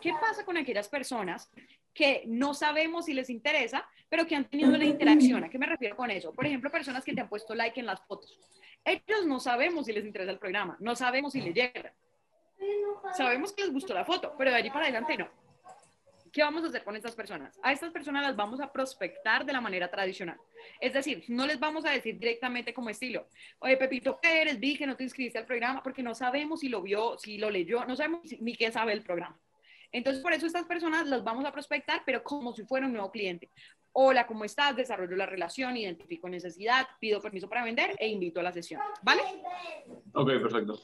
¿Qué pasa con aquellas personas que no sabemos si les interesa, pero que han tenido una interacción? ¿A qué me refiero con eso? Por ejemplo, personas que te han puesto like en las fotos. Ellos no sabemos si les interesa el programa, no sabemos si les llega. Sabemos que les gustó la foto, pero de allí para adelante no. ¿Qué vamos a hacer con estas personas? A estas personas las vamos a prospectar de la manera tradicional. Es decir, no les vamos a decir directamente como estilo, oye, Pepito Pérez, vi que no te inscribiste al programa porque no sabemos si lo vio, si lo leyó, no sabemos ni qué sabe el programa. Entonces, por eso estas personas las vamos a prospectar, pero como si fuera un nuevo cliente. Hola, ¿cómo estás? Desarrollo la relación, identifico necesidad, pido permiso para vender e invito a la sesión. ¿Vale? Ok, perfecto.